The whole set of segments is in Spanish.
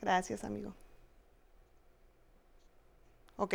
Gracias, amigo. Ok.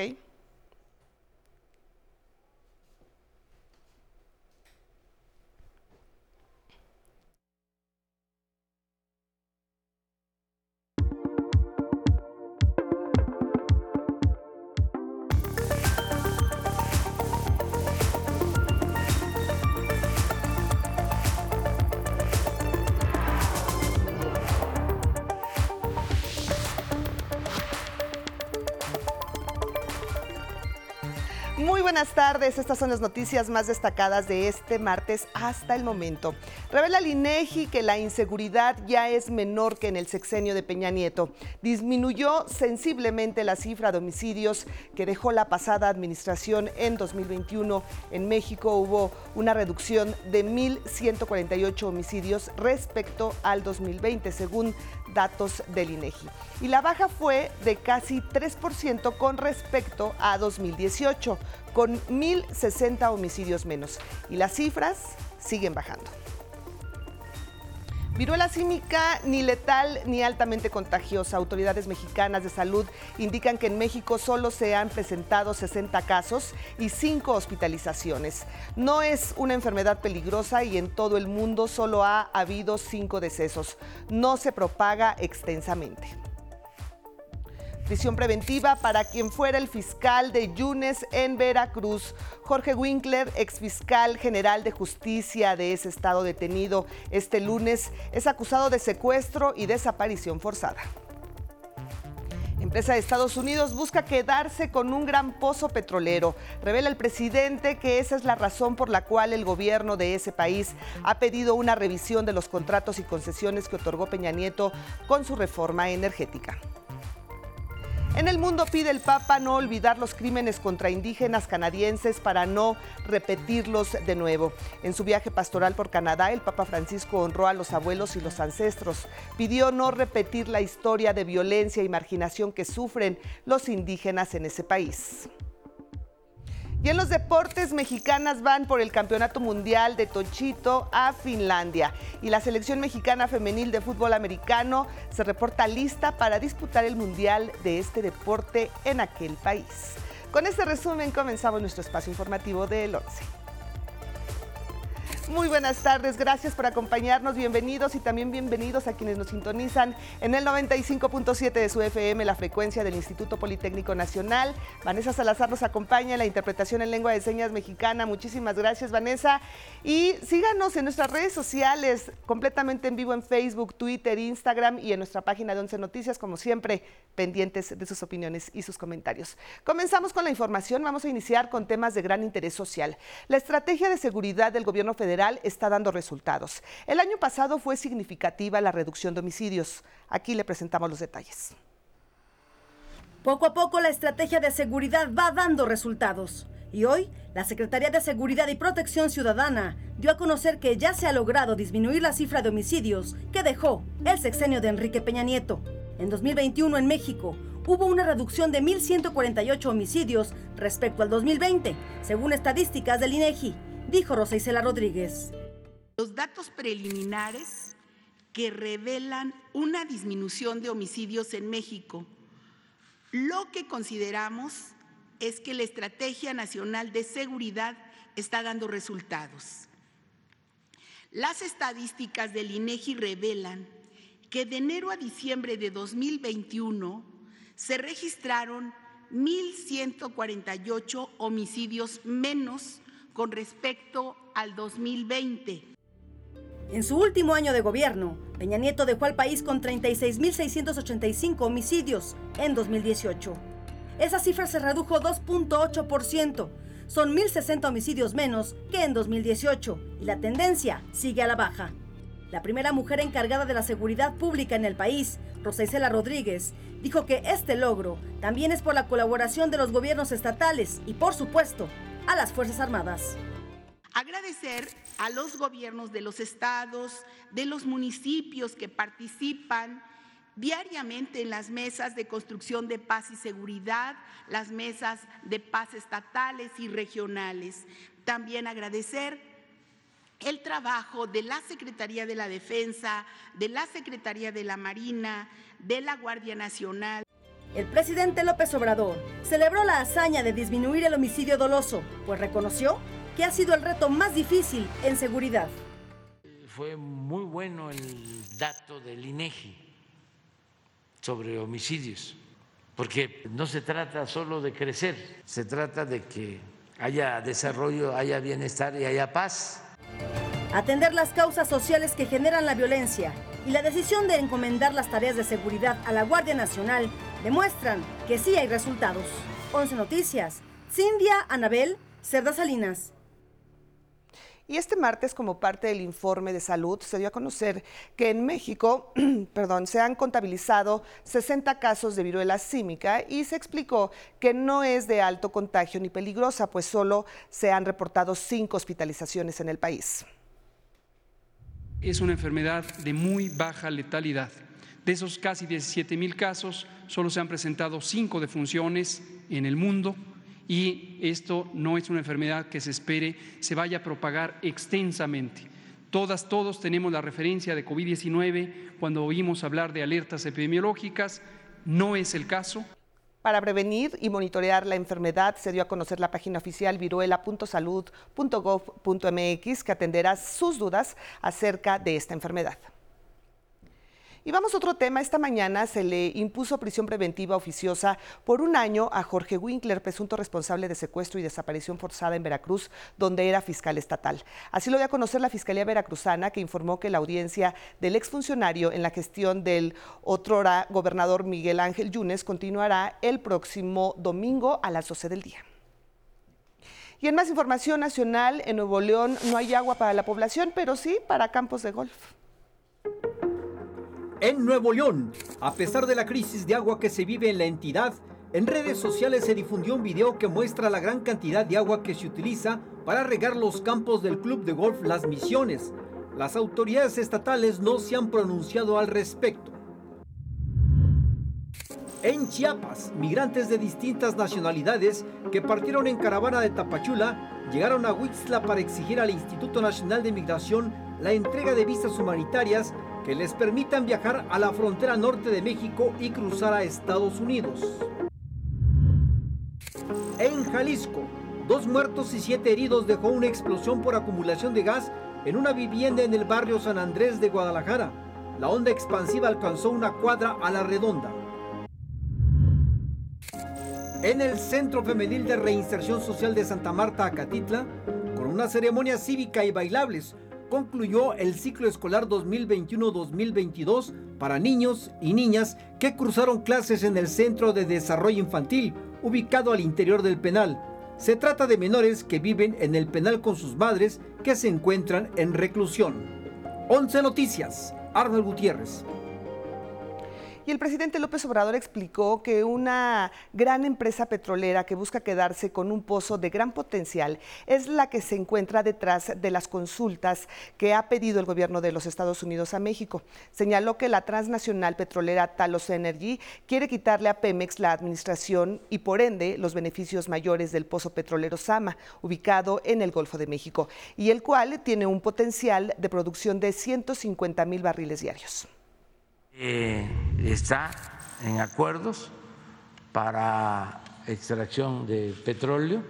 Buenas tardes, estas son las noticias más destacadas de este martes hasta el momento. Revela el INEGI que la inseguridad ya es menor que en el sexenio de Peña Nieto. Disminuyó sensiblemente la cifra de homicidios que dejó la pasada administración en 2021. En México hubo una reducción de 1.148 homicidios respecto al 2020, según datos del INEGI. Y la baja fue de casi 3% con respecto a 2018, con 1.060 homicidios menos. Y las cifras siguen bajando. Viruela símica ni letal ni altamente contagiosa. Autoridades mexicanas de salud indican que en México solo se han presentado 60 casos y 5 hospitalizaciones. No es una enfermedad peligrosa y en todo el mundo solo ha habido 5 decesos. No se propaga extensamente. Prisión preventiva para quien fuera el fiscal de Yunes en Veracruz. Jorge Winkler, exfiscal general de justicia de ese estado detenido este lunes, es acusado de secuestro y desaparición forzada. Empresa de Estados Unidos busca quedarse con un gran pozo petrolero. Revela el presidente que esa es la razón por la cual el gobierno de ese país ha pedido una revisión de los contratos y concesiones que otorgó Peña Nieto con su reforma energética. En el mundo pide el Papa no olvidar los crímenes contra indígenas canadienses para no repetirlos de nuevo. En su viaje pastoral por Canadá, el Papa Francisco honró a los abuelos y los ancestros. Pidió no repetir la historia de violencia y marginación que sufren los indígenas en ese país. Y en los deportes, mexicanas van por el Campeonato Mundial de Tochito a Finlandia. Y la selección mexicana femenil de fútbol americano se reporta lista para disputar el Mundial de este deporte en aquel país. Con este resumen comenzamos nuestro espacio informativo del 11. Muy buenas tardes, gracias por acompañarnos, bienvenidos y también bienvenidos a quienes nos sintonizan en el 95.7 de su FM, la frecuencia del Instituto Politécnico Nacional. Vanessa Salazar nos acompaña en la interpretación en lengua de señas mexicana. Muchísimas gracias, Vanessa. Y síganos en nuestras redes sociales, completamente en vivo en Facebook, Twitter, Instagram y en nuestra página de Once Noticias, como siempre, pendientes de sus opiniones y sus comentarios. Comenzamos con la información, vamos a iniciar con temas de gran interés social. La estrategia de seguridad del gobierno federal está dando resultados. El año pasado fue significativa la reducción de homicidios. Aquí le presentamos los detalles. Poco a poco la estrategia de seguridad va dando resultados. Y hoy, la Secretaría de Seguridad y Protección Ciudadana dio a conocer que ya se ha logrado disminuir la cifra de homicidios que dejó el sexenio de Enrique Peña Nieto. En 2021 en México hubo una reducción de 1.148 homicidios respecto al 2020, según estadísticas del INEGI dijo Rosa Isela Rodríguez. Los datos preliminares que revelan una disminución de homicidios en México, lo que consideramos es que la Estrategia Nacional de Seguridad está dando resultados. Las estadísticas del INEGI revelan que de enero a diciembre de 2021 se registraron 1.148 homicidios menos con respecto al 2020. En su último año de gobierno, Peña Nieto dejó al país con 36.685 homicidios en 2018. Esa cifra se redujo 2.8%. Son 1.060 homicidios menos que en 2018 y la tendencia sigue a la baja. La primera mujer encargada de la seguridad pública en el país, Rosa Isela Rodríguez, dijo que este logro también es por la colaboración de los gobiernos estatales y, por supuesto, a las Fuerzas Armadas. Agradecer a los gobiernos de los estados, de los municipios que participan diariamente en las mesas de construcción de paz y seguridad, las mesas de paz estatales y regionales. También agradecer el trabajo de la Secretaría de la Defensa, de la Secretaría de la Marina, de la Guardia Nacional. El presidente López Obrador celebró la hazaña de disminuir el homicidio doloso, pues reconoció que ha sido el reto más difícil en seguridad. Fue muy bueno el dato del INEGI sobre homicidios, porque no se trata solo de crecer, se trata de que haya desarrollo, haya bienestar y haya paz. Atender las causas sociales que generan la violencia y la decisión de encomendar las tareas de seguridad a la Guardia Nacional demuestran que sí hay resultados. 11 Noticias. Cindia Anabel Cerda Salinas. Y este martes, como parte del informe de salud, se dio a conocer que en México perdón, se han contabilizado 60 casos de viruela símica y se explicó que no es de alto contagio ni peligrosa, pues solo se han reportado cinco hospitalizaciones en el país. Es una enfermedad de muy baja letalidad. De esos casi 17 mil casos, solo se han presentado cinco defunciones en el mundo y esto no es una enfermedad que se espere se vaya a propagar extensamente. Todas, todos tenemos la referencia de COVID-19 cuando oímos hablar de alertas epidemiológicas, no es el caso. Para prevenir y monitorear la enfermedad, se dio a conocer la página oficial viruela.salud.gov.mx que atenderá sus dudas acerca de esta enfermedad. Y vamos a otro tema. Esta mañana se le impuso prisión preventiva oficiosa por un año a Jorge Winkler, presunto responsable de secuestro y desaparición forzada en Veracruz, donde era fiscal estatal. Así lo dio a conocer la Fiscalía Veracruzana, que informó que la audiencia del exfuncionario en la gestión del otrora gobernador Miguel Ángel Yunes continuará el próximo domingo a las 12 del día. Y en más información nacional, en Nuevo León no hay agua para la población, pero sí para campos de golf. En Nuevo León, a pesar de la crisis de agua que se vive en la entidad, en redes sociales se difundió un video que muestra la gran cantidad de agua que se utiliza para regar los campos del club de golf Las Misiones. Las autoridades estatales no se han pronunciado al respecto. En Chiapas, migrantes de distintas nacionalidades que partieron en caravana de Tapachula llegaron a Huixla para exigir al Instituto Nacional de Migración la entrega de visas humanitarias que les permitan viajar a la frontera norte de México y cruzar a Estados Unidos. En Jalisco, dos muertos y siete heridos dejó una explosión por acumulación de gas en una vivienda en el barrio San Andrés de Guadalajara. La onda expansiva alcanzó una cuadra a la redonda. En el Centro Femenil de Reinserción Social de Santa Marta, Acatitla, con una ceremonia cívica y bailables, concluyó el ciclo escolar 2021-2022 para niños y niñas que cruzaron clases en el Centro de Desarrollo Infantil, ubicado al interior del penal. Se trata de menores que viven en el penal con sus madres que se encuentran en reclusión. 11 Noticias, Arnold Gutiérrez. Y el presidente López Obrador explicó que una gran empresa petrolera que busca quedarse con un pozo de gran potencial es la que se encuentra detrás de las consultas que ha pedido el gobierno de los Estados Unidos a México. Señaló que la transnacional petrolera Talos Energy quiere quitarle a Pemex la administración y por ende los beneficios mayores del pozo petrolero Sama, ubicado en el Golfo de México, y el cual tiene un potencial de producción de 150 mil barriles diarios. Eh, está en acuerdos para extracción de petróleo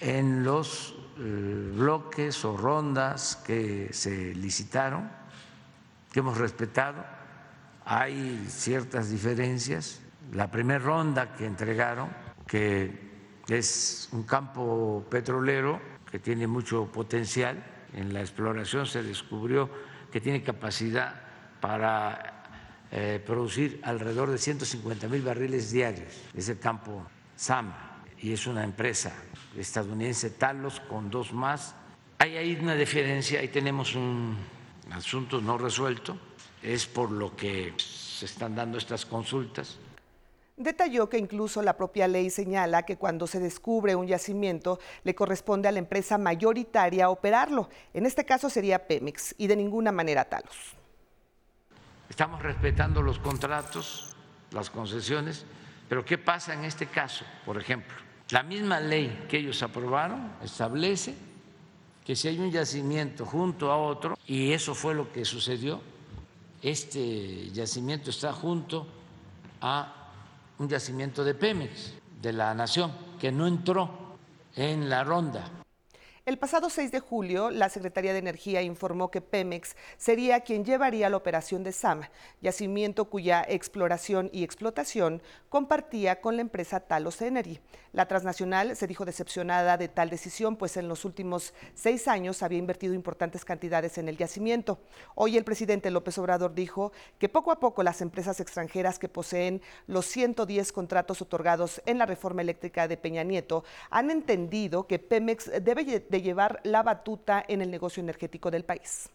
en los eh, bloques o rondas que se licitaron, que hemos respetado. Hay ciertas diferencias. La primera ronda que entregaron, que es un campo petrolero que tiene mucho potencial, en la exploración se descubrió que tiene capacidad para eh, producir alrededor de 150 mil barriles diarios. Es el campo SAM y es una empresa estadounidense Talos con dos más. Hay ahí una diferencia, ahí tenemos un asunto no resuelto, es por lo que se están dando estas consultas. Detalló que incluso la propia ley señala que cuando se descubre un yacimiento le corresponde a la empresa mayoritaria operarlo. En este caso sería Pemex y de ninguna manera Talos. Estamos respetando los contratos, las concesiones, pero ¿qué pasa en este caso? Por ejemplo, la misma ley que ellos aprobaron establece que si hay un yacimiento junto a otro, y eso fue lo que sucedió, este yacimiento está junto a un yacimiento de Pemex, de la Nación, que no entró en la ronda el pasado 6 de julio, la Secretaría de Energía informó que Pemex sería quien llevaría la operación de SAM, yacimiento cuya exploración y explotación compartía con la empresa Talos Energy. La transnacional se dijo decepcionada de tal decisión, pues en los últimos seis años había invertido importantes cantidades en el yacimiento. Hoy el presidente López Obrador dijo que poco a poco las empresas extranjeras que poseen los 110 contratos otorgados en la reforma eléctrica de Peña Nieto han entendido que Pemex debe llevar la batuta en el negocio energético del país.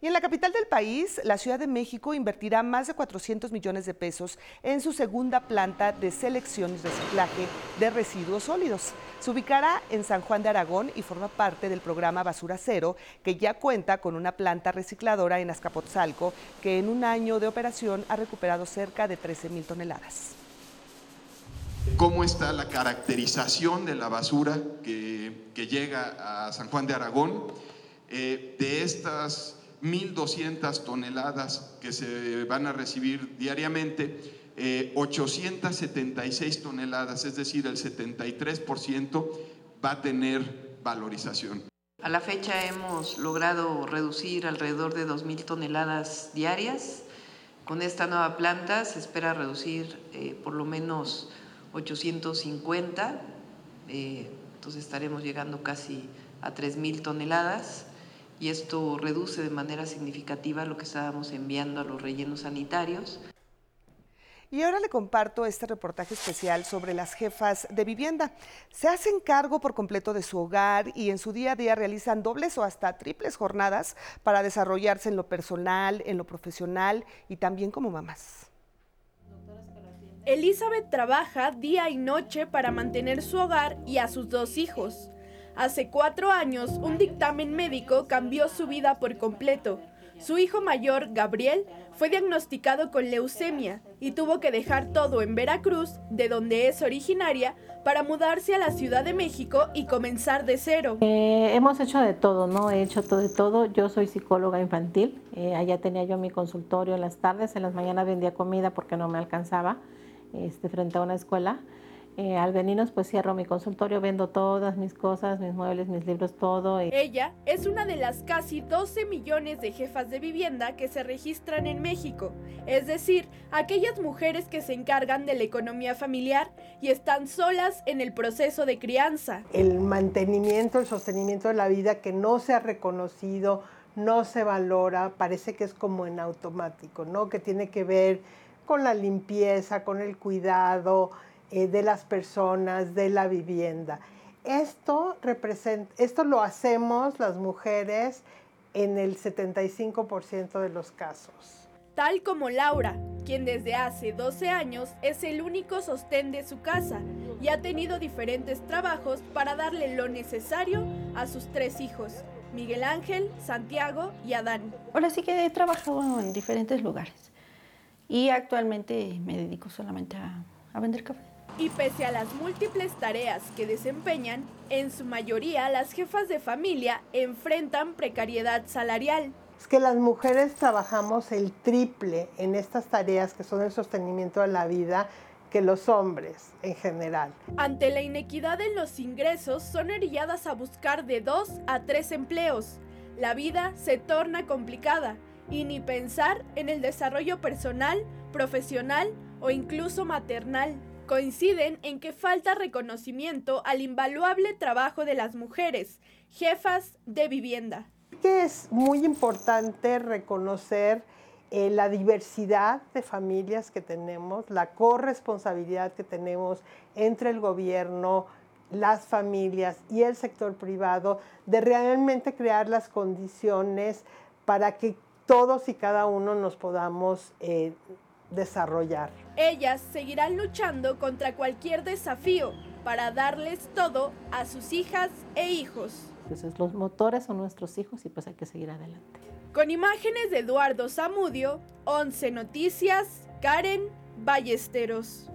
Y en la capital del país, la Ciudad de México invertirá más de 400 millones de pesos en su segunda planta de selección y reciclaje de residuos sólidos. Se ubicará en San Juan de Aragón y forma parte del programa Basura Cero, que ya cuenta con una planta recicladora en Azcapotzalco, que en un año de operación ha recuperado cerca de 13 mil toneladas cómo está la caracterización de la basura que, llega a San Juan de Aragón. Eh, de estas 1.200 toneladas que se van a recibir diariamente, 876 eh, toneladas, es decir, el 73% va a tener valorización. A la fecha hemos logrado reducir alrededor de 2.000 toneladas diarias. Con esta nueva planta se espera reducir eh, por lo menos 850, eh, entonces estaremos llegando casi a 3.000 toneladas y esto reduce de manera significativa lo que estábamos enviando a los rellenos sanitarios. Y ahora le comparto este reportaje especial sobre las jefas de vivienda. Se hacen cargo por completo de su hogar y en su día a día realizan dobles o hasta triples jornadas para desarrollarse en lo personal, en lo profesional y también como mamás. Elizabeth trabaja día y noche para mantener su hogar y a sus dos hijos. Hace cuatro años, un dictamen médico cambió su vida por completo. Su hijo mayor, Gabriel, fue diagnosticado con leucemia y tuvo que dejar todo en Veracruz, de donde es originaria, para mudarse a la Ciudad de México y comenzar de cero. Eh, hemos hecho de todo, ¿no? He hecho todo de todo. Yo soy psicóloga infantil. Eh, allá tenía yo mi consultorio en las tardes, en las mañanas vendía comida porque no me alcanzaba este, frente a una escuela. Eh, al venirnos pues cierro mi consultorio, vendo todas mis cosas, mis muebles, mis libros, todo. Ella es una de las casi 12 millones de jefas de vivienda que se registran en México, es decir, aquellas mujeres que se encargan de la economía familiar y están solas en el proceso de crianza. El mantenimiento, el sostenimiento de la vida que no se ha reconocido, no se valora, parece que es como en automático, ¿no? Que tiene que ver con la limpieza, con el cuidado eh, de las personas, de la vivienda. Esto, representa, esto lo hacemos las mujeres en el 75% de los casos. Tal como Laura, quien desde hace 12 años es el único sostén de su casa y ha tenido diferentes trabajos para darle lo necesario a sus tres hijos, Miguel Ángel, Santiago y Adán. Ahora sí que he trabajado en diferentes lugares y actualmente me dedico solamente a, vender café. Y pese a las múltiples tareas que desempeñan, en su mayoría las jefas de familia enfrentan precariedad salarial. Es que las mujeres trabajamos el triple en estas tareas que son el sostenimiento de la vida que los hombres en general. Ante la inequidad en los ingresos, son orilladas a buscar de dos a tres empleos. La vida se torna complicada y ni pensar en el desarrollo personal, profesional o incluso maternal. Coinciden en que falta reconocimiento al invaluable trabajo de las mujeres, jefas de vivienda. Es muy importante reconocer eh, la diversidad de familias que tenemos, la corresponsabilidad que tenemos entre el gobierno, las familias y el sector privado de realmente crear las condiciones para que todos y cada uno nos podamos eh, desarrollar. Ellas seguirán luchando contra cualquier desafío para darles todo a sus hijas e hijos. Entonces los motores son nuestros hijos y pues hay que seguir adelante. Con imágenes de Eduardo Zamudio, 11 Noticias, Karen Ballesteros.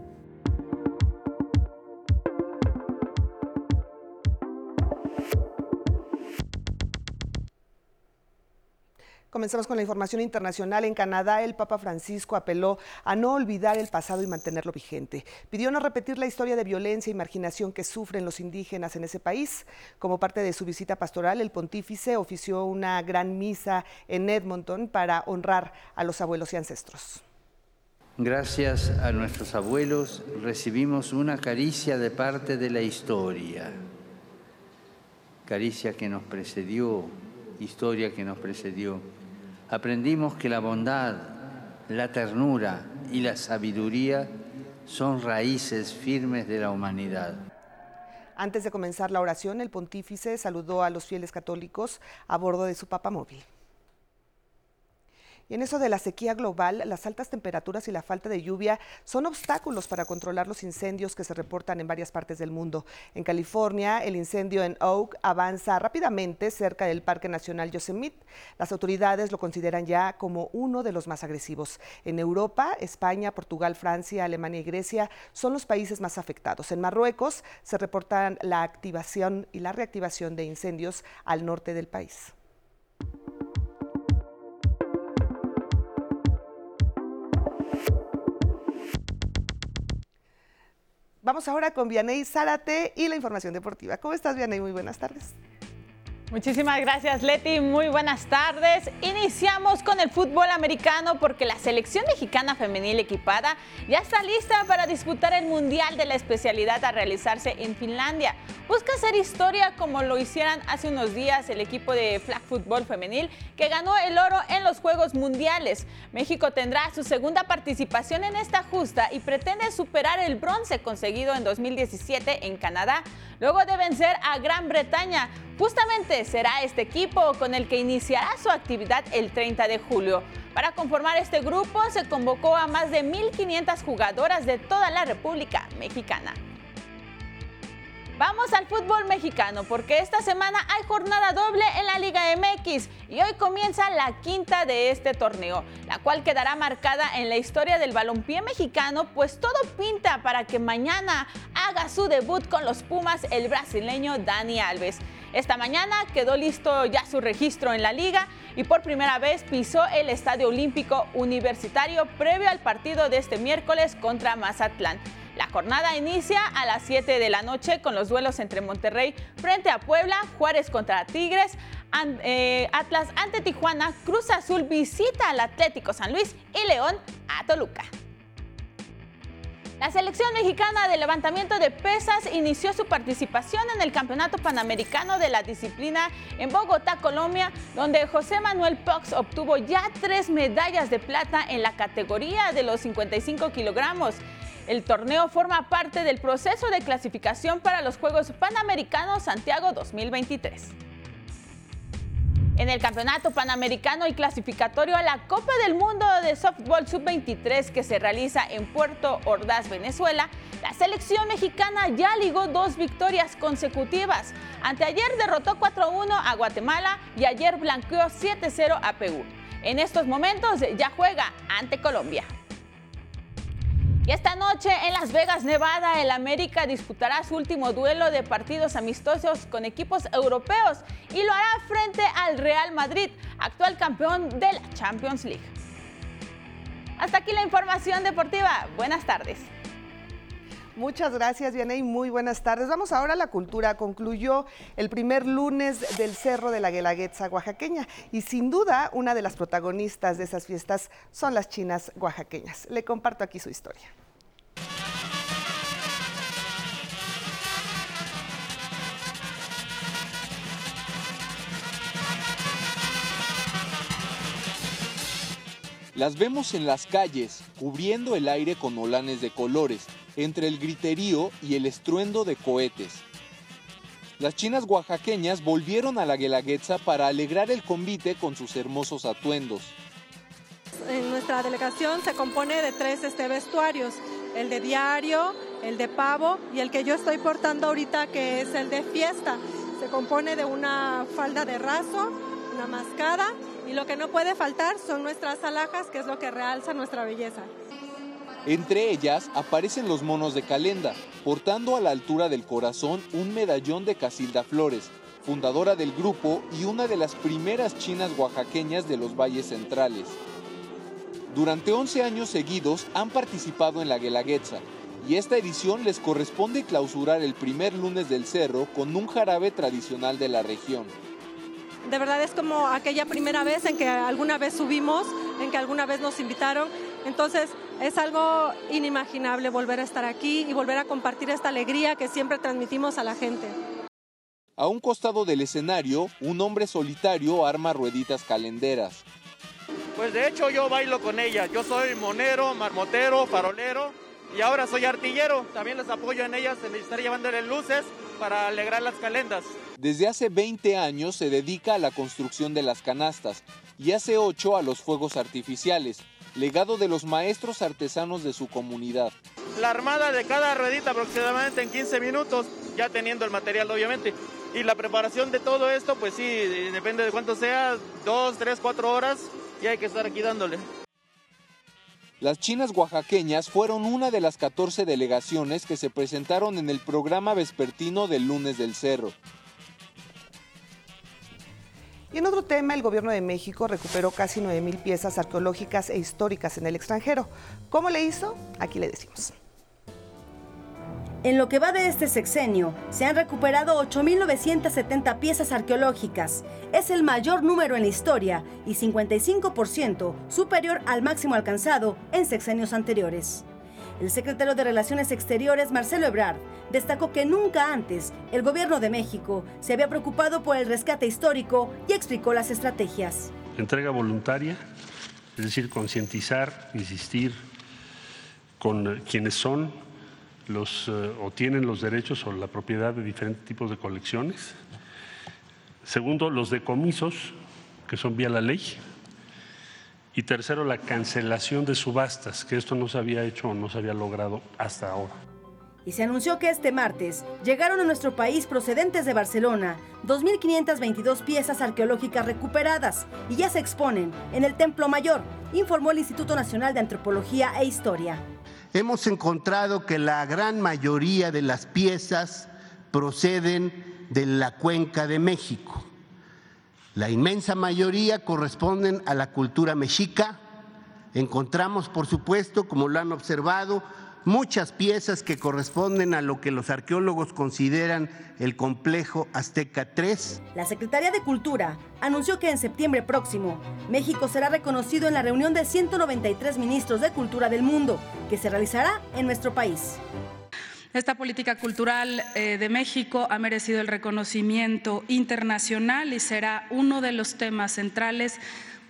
Comenzamos con la información internacional. En Canadá, el Papa Francisco apeló a no olvidar el pasado y mantenerlo vigente. Pidió no repetir la historia de violencia y marginación que sufren los indígenas en ese país. Como parte de su visita pastoral, el pontífice ofició una gran misa en Edmonton para honrar a los abuelos y ancestros. Gracias a nuestros abuelos recibimos una caricia de parte de la historia, caricia que nos precedió, historia que nos precedió aprendimos que la bondad, la ternura y la sabiduría son raíces firmes de la humanidad. Antes de comenzar la oración, el pontífice saludó a los fieles católicos a bordo de su papamóvil. Y en eso de la sequía global, las altas temperaturas y la falta de lluvia son obstáculos para controlar los incendios que se reportan en varias partes del mundo. En California, el incendio en Oak avanza rápidamente cerca del Parque Nacional Yosemite. Las autoridades lo consideran ya como uno de los más agresivos. En Europa, España, Portugal, Francia, Alemania y Grecia son los países más afectados. En Marruecos se reportan la activación y la reactivación de incendios al norte del país. Vamos ahora con Vianey Zárate y la información deportiva. ¿Cómo estás, Vianey? Muy buenas tardes. Muchísimas gracias Leti, muy buenas tardes. Iniciamos con el fútbol americano porque la selección mexicana femenil equipada ya está lista para disputar el Mundial de la especialidad a realizarse en Finlandia. Busca hacer historia como lo hicieran hace unos días el equipo de flag fútbol femenil que ganó el oro en los Juegos Mundiales. México tendrá su segunda participación en esta justa y pretende superar el bronce conseguido en 2017 en Canadá, luego de vencer a Gran Bretaña. Justamente será este equipo con el que iniciará su actividad el 30 de julio. Para conformar este grupo se convocó a más de 1.500 jugadoras de toda la República Mexicana. Vamos al fútbol mexicano porque esta semana hay jornada doble en la Liga MX y hoy comienza la quinta de este torneo, la cual quedará marcada en la historia del balompié mexicano, pues todo pinta para que mañana haga su debut con los Pumas el brasileño Dani Alves. Esta mañana quedó listo ya su registro en la liga y por primera vez pisó el Estadio Olímpico Universitario previo al partido de este miércoles contra Mazatlán. La jornada inicia a las 7 de la noche con los duelos entre Monterrey frente a Puebla, Juárez contra Tigres, eh, Atlas ante Tijuana, Cruz Azul visita al Atlético San Luis y León a Toluca. La selección mexicana de levantamiento de pesas inició su participación en el Campeonato Panamericano de la disciplina en Bogotá, Colombia, donde José Manuel Pox obtuvo ya tres medallas de plata en la categoría de los 55 kilogramos. El torneo forma parte del proceso de clasificación para los Juegos Panamericanos Santiago 2023. En el Campeonato Panamericano y clasificatorio a la Copa del Mundo de Softball Sub-23 que se realiza en Puerto Ordaz, Venezuela, la selección mexicana ya ligó dos victorias consecutivas. Anteayer derrotó 4-1 a Guatemala y ayer blanqueó 7-0 a Perú. En estos momentos ya juega ante Colombia. Y esta noche en Las Vegas, Nevada, el América disputará su último duelo de partidos amistosos con equipos europeos y lo hará frente al Real Madrid, actual campeón de la Champions League. Hasta aquí la información deportiva. Buenas tardes. Muchas gracias, Vianey. Muy buenas tardes. Vamos ahora a la cultura. Concluyó el primer lunes del Cerro de la Guelaguetza oaxaqueña y sin duda una de las protagonistas de esas fiestas son las chinas oaxaqueñas. Le comparto aquí su historia. Las vemos en las calles, cubriendo el aire con olanes de colores, entre el griterío y el estruendo de cohetes. Las chinas oaxaqueñas volvieron a la Guelaguetza para alegrar el convite con sus hermosos atuendos. En nuestra delegación se compone de tres este, vestuarios, el de diario, el de pavo y el que yo estoy portando ahorita que es el de fiesta. Se compone de una falda de raso, una mascada y lo que no puede faltar son nuestras alhajas, que es lo que realza nuestra belleza. Entre ellas aparecen los monos de Calenda, portando a la altura del corazón un medallón de Casilda Flores, fundadora del grupo y una de las primeras chinas oaxaqueñas de los valles centrales. Durante 11 años seguidos han participado en la Guelaguetza y esta edición les corresponde clausurar el primer lunes del cerro con un jarabe tradicional de la región. De verdad es como aquella primera vez en que alguna vez subimos, en que alguna vez nos invitaron. Entonces es algo inimaginable volver a estar aquí y volver a compartir esta alegría que siempre transmitimos a la gente. A un costado del escenario, un hombre solitario arma rueditas calenderas. Pues de hecho yo bailo con ella. Yo soy monero, marmotero, farolero y ahora soy artillero. También les apoyo en ellas en estar llevándole luces para alegrar las calendas. Desde hace 20 años se dedica a la construcción de las canastas y hace 8 a los fuegos artificiales, legado de los maestros artesanos de su comunidad. La armada de cada ruedita aproximadamente en 15 minutos, ya teniendo el material obviamente. Y la preparación de todo esto, pues sí, depende de cuánto sea, 2, 3, 4 horas y hay que estar aquí dándole. Las chinas oaxaqueñas fueron una de las 14 delegaciones que se presentaron en el programa vespertino del lunes del cerro. Y en otro tema, el gobierno de México recuperó casi 9.000 piezas arqueológicas e históricas en el extranjero. ¿Cómo le hizo? Aquí le decimos. En lo que va de este sexenio, se han recuperado 8.970 piezas arqueológicas. Es el mayor número en la historia y 55% superior al máximo alcanzado en sexenios anteriores. El secretario de Relaciones Exteriores, Marcelo Ebrard, destacó que nunca antes el gobierno de México se había preocupado por el rescate histórico y explicó las estrategias. Entrega voluntaria, es decir, concientizar, insistir con quienes son los, eh, o tienen los derechos o la propiedad de diferentes tipos de colecciones. Segundo, los decomisos, que son vía la ley. Y tercero, la cancelación de subastas, que esto no se había hecho o no se había logrado hasta ahora. Y se anunció que este martes llegaron a nuestro país procedentes de Barcelona 2.522 piezas arqueológicas recuperadas y ya se exponen en el Templo Mayor, informó el Instituto Nacional de Antropología e Historia. Hemos encontrado que la gran mayoría de las piezas proceden de la cuenca de México. La inmensa mayoría corresponden a la cultura mexica. Encontramos, por supuesto, como lo han observado, muchas piezas que corresponden a lo que los arqueólogos consideran el complejo Azteca III. La Secretaría de Cultura anunció que en septiembre próximo México será reconocido en la reunión de 193 ministros de cultura del mundo, que se realizará en nuestro país. Esta política cultural eh, de México ha merecido el reconocimiento internacional y será uno de los temas centrales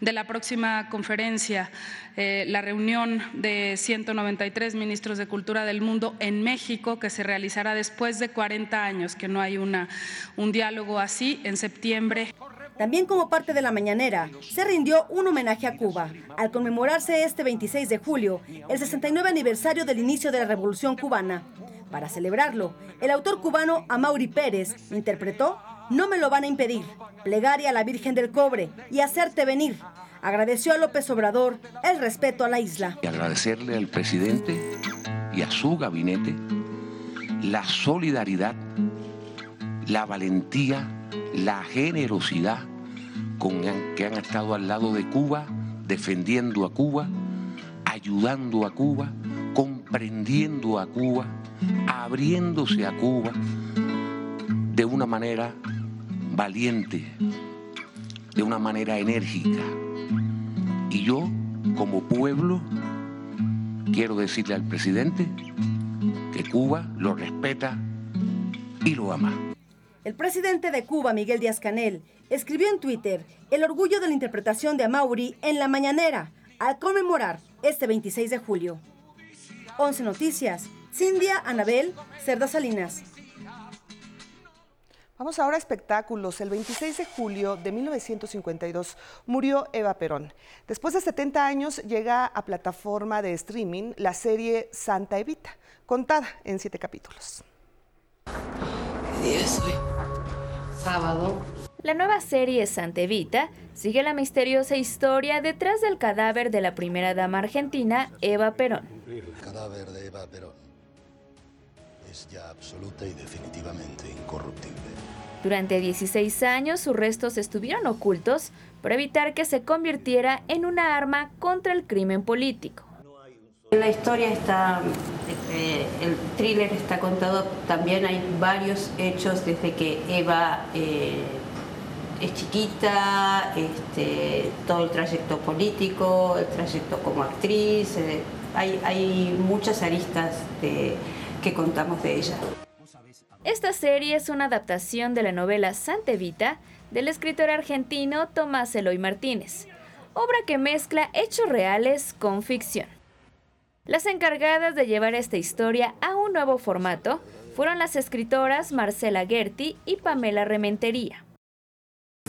de la próxima conferencia, eh, la reunión de 193 ministros de Cultura del mundo en México, que se realizará después de 40 años, que no hay una, un diálogo así, en septiembre. También como parte de la mañanera, se rindió un homenaje a Cuba, al conmemorarse este 26 de julio, el 69 aniversario del inicio de la Revolución cubana. Para celebrarlo, el autor cubano Amaury Pérez interpretó No me lo van a impedir, plegaria a la Virgen del Cobre y hacerte venir. Agradeció a López Obrador el respeto a la isla. Y agradecerle al presidente y a su gabinete la solidaridad, la valentía, la generosidad con que han estado al lado de Cuba, defendiendo a Cuba, ayudando a Cuba, comprendiendo a Cuba, abriéndose a Cuba de una manera valiente, de una manera enérgica. Y yo, como pueblo, quiero decirle al presidente que Cuba lo respeta y lo ama. El presidente de Cuba, Miguel Díaz Canel, escribió en Twitter el orgullo de la interpretación de Amaury en la mañanera al conmemorar este 26 de julio. 11 Noticias, Cindia Anabel Cerda Salinas. Vamos ahora a espectáculos. El 26 de julio de 1952 murió Eva Perón. Después de 70 años llega a plataforma de streaming la serie Santa Evita, contada en siete capítulos. ¿Qué día es hoy? Sábado. La nueva serie Santa Evita sigue la misteriosa historia detrás del cadáver de la primera dama argentina, Eva Perón. El cadáver de Eva Perón. Es ya absoluta y definitivamente incorruptible. Durante 16 años sus restos estuvieron ocultos para evitar que se convirtiera en una arma contra el crimen político. La historia está, eh, el thriller está contado, también hay varios hechos desde que Eva eh, es chiquita, este, todo el trayecto político, el trayecto como actriz, eh, hay, hay, muchas aristas que contamos de ella. Esta serie es una adaptación de la novela Santa Evita del escritor argentino Tomás Eloy Martínez, obra que mezcla hechos reales con ficción. Las encargadas de llevar esta historia a un nuevo formato fueron las escritoras Marcela Gerti y Pamela Rementería.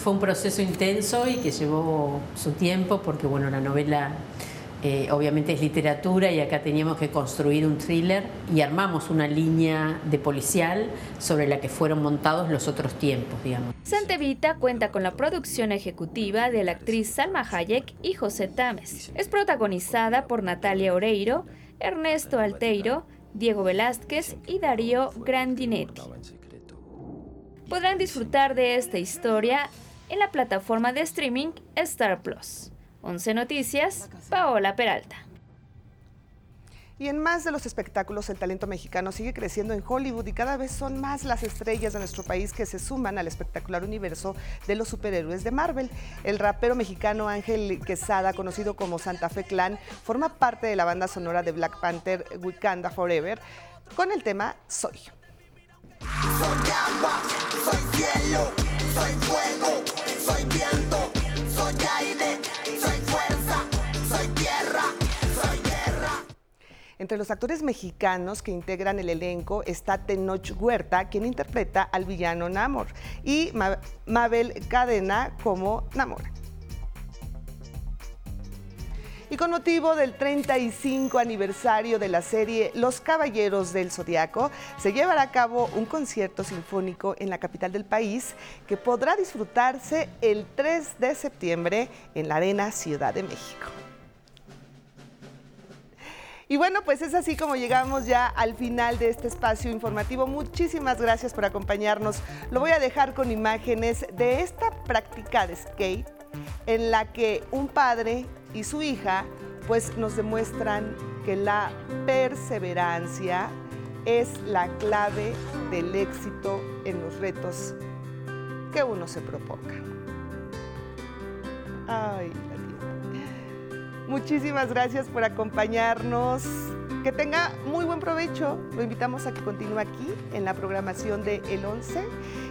Fue un proceso intenso y que llevó su tiempo porque bueno, la novela eh, obviamente es literatura y acá teníamos que construir un thriller y armamos una línea de policial sobre la que fueron montados los otros tiempos, digamos. Santevita cuenta con la producción ejecutiva de la actriz Salma Hayek y José Tames. Es protagonizada por Natalia Oreiro, Ernesto Alteiro, Diego Velázquez y Darío Grandinetti. Podrán disfrutar de esta historia en la plataforma de streaming Star Plus. 11 Noticias, Paola Peralta. Y en más de los espectáculos, el talento mexicano sigue creciendo en Hollywood y cada vez son más las estrellas de nuestro país que se suman al espectacular universo de los superhéroes de Marvel. El rapero mexicano Ángel Quesada, conocido como Santa Fe Clan, forma parte de la banda sonora de Black Panther Wakanda Forever con el tema Soy. Soy agua, soy cielo, soy fuego, soy viento, Entre los actores mexicanos que integran el elenco está Tenoch Huerta, quien interpreta al villano Namor, y Mabel Cadena como Namor. Y con motivo del 35 aniversario de la serie Los Caballeros del Zodiaco, se llevará a cabo un concierto sinfónico en la capital del país que podrá disfrutarse el 3 de septiembre en la Arena Ciudad de México. Y bueno, pues es así como llegamos ya al final de este espacio informativo. Muchísimas gracias por acompañarnos. Lo voy a dejar con imágenes de esta práctica de skate en la que un padre y su hija pues nos demuestran que la perseverancia es la clave del éxito en los retos que uno se proponga. Ay, Muchísimas gracias por acompañarnos. Que tenga muy buen provecho. Lo invitamos a que continúe aquí en la programación de El 11.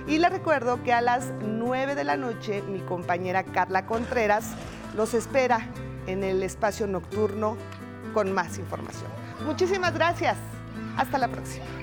Y le recuerdo que a las 9 de la noche mi compañera Carla Contreras los espera en el espacio nocturno con más información. Muchísimas gracias. Hasta la próxima.